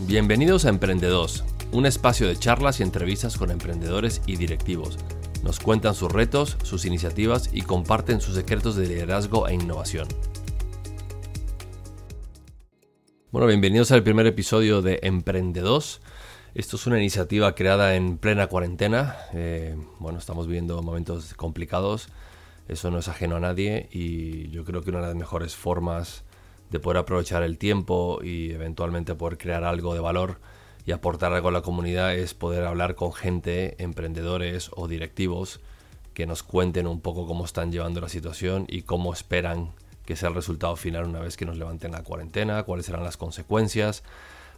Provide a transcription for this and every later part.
Bienvenidos a Emprendedos, un espacio de charlas y entrevistas con emprendedores y directivos. Nos cuentan sus retos, sus iniciativas y comparten sus secretos de liderazgo e innovación. Bueno, bienvenidos al primer episodio de Emprendedos. Esto es una iniciativa creada en plena cuarentena. Eh, bueno, estamos viviendo momentos complicados. Eso no es ajeno a nadie y yo creo que una de las mejores formas de poder aprovechar el tiempo y eventualmente poder crear algo de valor y aportar algo a la comunidad es poder hablar con gente, emprendedores o directivos que nos cuenten un poco cómo están llevando la situación y cómo esperan que sea el resultado final una vez que nos levanten la cuarentena, cuáles serán las consecuencias,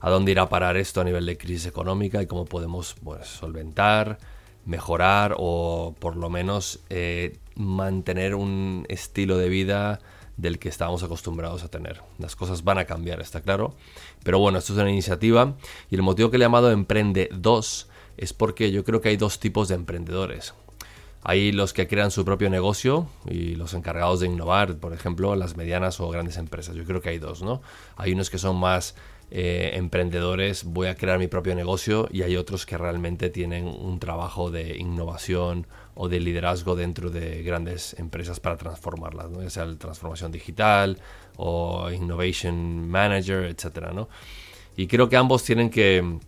a dónde irá a parar esto a nivel de crisis económica y cómo podemos solventar, mejorar o por lo menos eh, mantener un estilo de vida del que estábamos acostumbrados a tener. Las cosas van a cambiar, está claro. Pero bueno, esto es una iniciativa y el motivo que le he llamado Emprende 2 es porque yo creo que hay dos tipos de emprendedores. Hay los que crean su propio negocio y los encargados de innovar, por ejemplo, las medianas o grandes empresas. Yo creo que hay dos, ¿no? Hay unos que son más eh, emprendedores, voy a crear mi propio negocio y hay otros que realmente tienen un trabajo de innovación o de liderazgo dentro de grandes empresas para transformarlas, ¿no? ya sea la transformación digital o innovation manager, etcétera, ¿no? Y creo que ambos tienen que,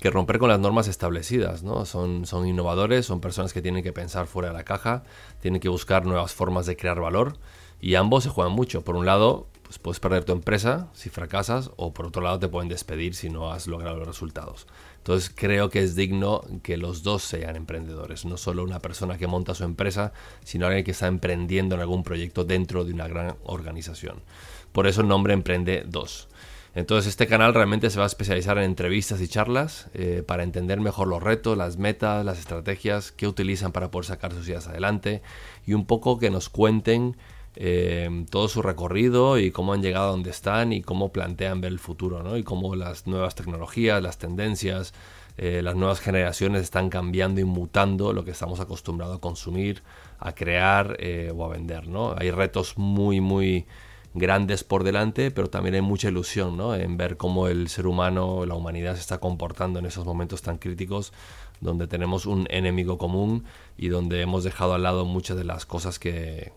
que romper con las normas establecidas, ¿no? Son, son innovadores, son personas que tienen que pensar fuera de la caja, tienen que buscar nuevas formas de crear valor y ambos se juegan mucho. Por un lado, pues puedes perder tu empresa si fracasas o por otro lado te pueden despedir si no has logrado los resultados. Entonces creo que es digno que los dos sean emprendedores, no solo una persona que monta su empresa, sino alguien que está emprendiendo en algún proyecto dentro de una gran organización. Por eso el nombre Emprende 2. Entonces este canal realmente se va a especializar en entrevistas y charlas eh, para entender mejor los retos, las metas, las estrategias que utilizan para poder sacar sus ideas adelante y un poco que nos cuenten eh, todo su recorrido y cómo han llegado a donde están y cómo plantean ver el futuro, ¿no? Y cómo las nuevas tecnologías, las tendencias, eh, las nuevas generaciones están cambiando y mutando lo que estamos acostumbrados a consumir, a crear eh, o a vender, ¿no? Hay retos muy, muy grandes por delante, pero también hay mucha ilusión, ¿no? En ver cómo el ser humano, la humanidad se está comportando en esos momentos tan críticos donde tenemos un enemigo común y donde hemos dejado al lado muchas de las cosas que,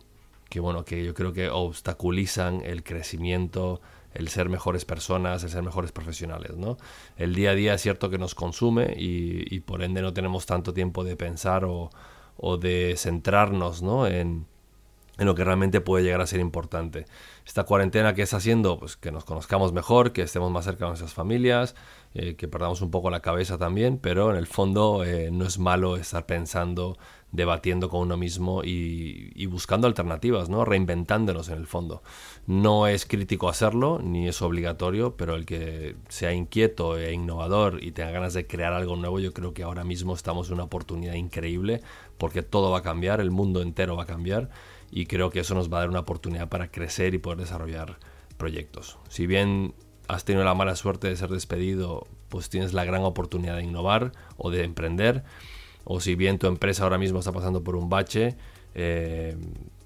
que bueno, que yo creo que obstaculizan el crecimiento, el ser mejores personas, el ser mejores profesionales, ¿no? El día a día es cierto que nos consume y, por ende no tenemos tanto tiempo de pensar o, de centrarnos, ¿no? En, en lo que realmente puede llegar a ser importante. Esta cuarentena que está haciendo, pues que nos conozcamos mejor, que estemos más cerca de nuestras familias, eh, que perdamos un poco la cabeza también, pero en el fondo eh, no es malo estar pensando debatiendo con uno mismo y, buscando alternativas, ¿no? reinventándonos en el fondo. No es crítico hacerlo, ni es obligatorio, pero el que sea inquieto e innovador y tenga ganas de crear algo nuevo, yo creo que ahora mismo estamos en una oportunidad increíble porque todo va a cambiar, el mundo entero va a cambiar y creo que eso nos va a dar una oportunidad para crecer y poder desarrollar proyectos. Si bien has tenido la mala suerte de ser despedido, pues tienes la gran oportunidad de innovar o de emprender o si bien tu empresa ahora mismo está pasando por un bache, eh,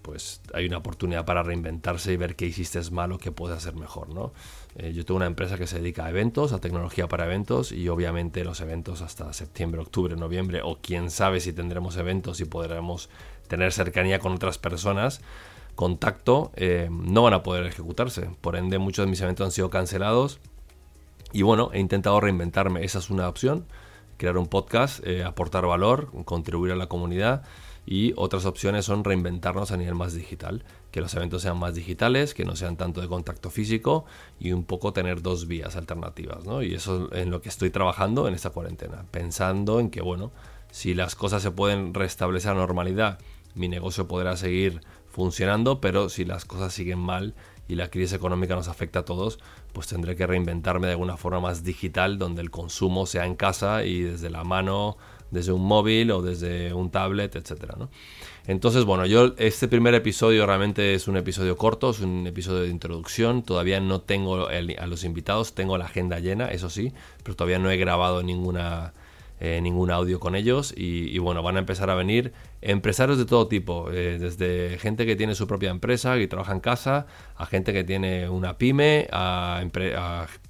pues hay una oportunidad para reinventarse y ver qué hiciste mal o qué puedes hacer mejor, ¿no? Eh, yo tengo una empresa que se dedica a eventos, a tecnología para eventos y obviamente los eventos hasta septiembre, octubre, noviembre o quién sabe si tendremos eventos y podremos tener cercanía con otras personas, contacto, eh, no van a poder ejecutarse. Por ende, muchos de mis eventos han sido cancelados. Y bueno, he intentado reinventarme, esa es una opción. Crear un podcast, eh, aportar valor, contribuir a la comunidad. Y otras opciones son reinventarnos a nivel más digital, que los eventos sean más digitales, que no sean tanto de contacto físico y un poco tener dos vías alternativas. Y eso es en lo que estoy trabajando en esta cuarentena, pensando en que, bueno, si las cosas se pueden restablecer a normalidad, mi negocio podrá seguir funcionando, pero si las cosas siguen mal, y la crisis económica nos afecta a todos, pues tendré que reinventarme de alguna forma más digital, donde el consumo sea en casa y desde la mano, desde un móvil o desde un tablet, etcétera, Entonces, bueno, yo este primer episodio realmente es un episodio corto, es un episodio de introducción. Todavía no tengo a los invitados, tengo la agenda llena, eso sí, pero todavía no he grabado ninguna eh, ningún audio con ellos y, bueno, van a empezar a venir empresarios de todo tipo, eh, desde gente que tiene su propia empresa y trabaja en casa, a gente que tiene una pyme, a,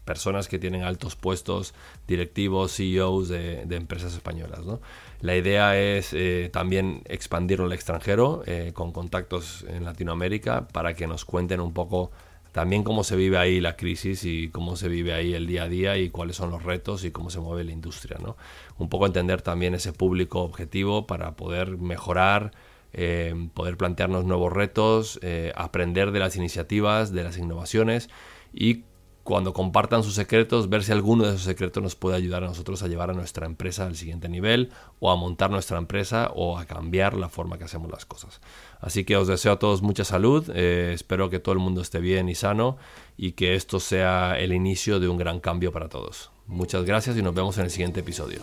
personas que tienen altos puestos directivos, CEOs de, empresas españolas. La idea es eh, también expandirlo al extranjero con contactos en Latinoamérica para que nos cuenten un poco también cómo se vive ahí la crisis y cómo se vive ahí el día a día y cuáles son los retos y cómo se mueve la industria. ¿no? Un poco entender también ese público objetivo para poder mejorar, eh, poder plantearnos nuevos retos, eh, aprender de las iniciativas, de las innovaciones y cuando compartan sus secretos, ver si alguno de esos secretos nos puede ayudar a nosotros a llevar a nuestra empresa al siguiente nivel o a montar nuestra empresa o a cambiar la forma que hacemos las cosas. Así que os deseo a todos mucha salud, eh, espero que todo el mundo esté bien y sano y que esto sea el inicio de un gran cambio para todos. Muchas gracias y nos vemos en el siguiente episodio.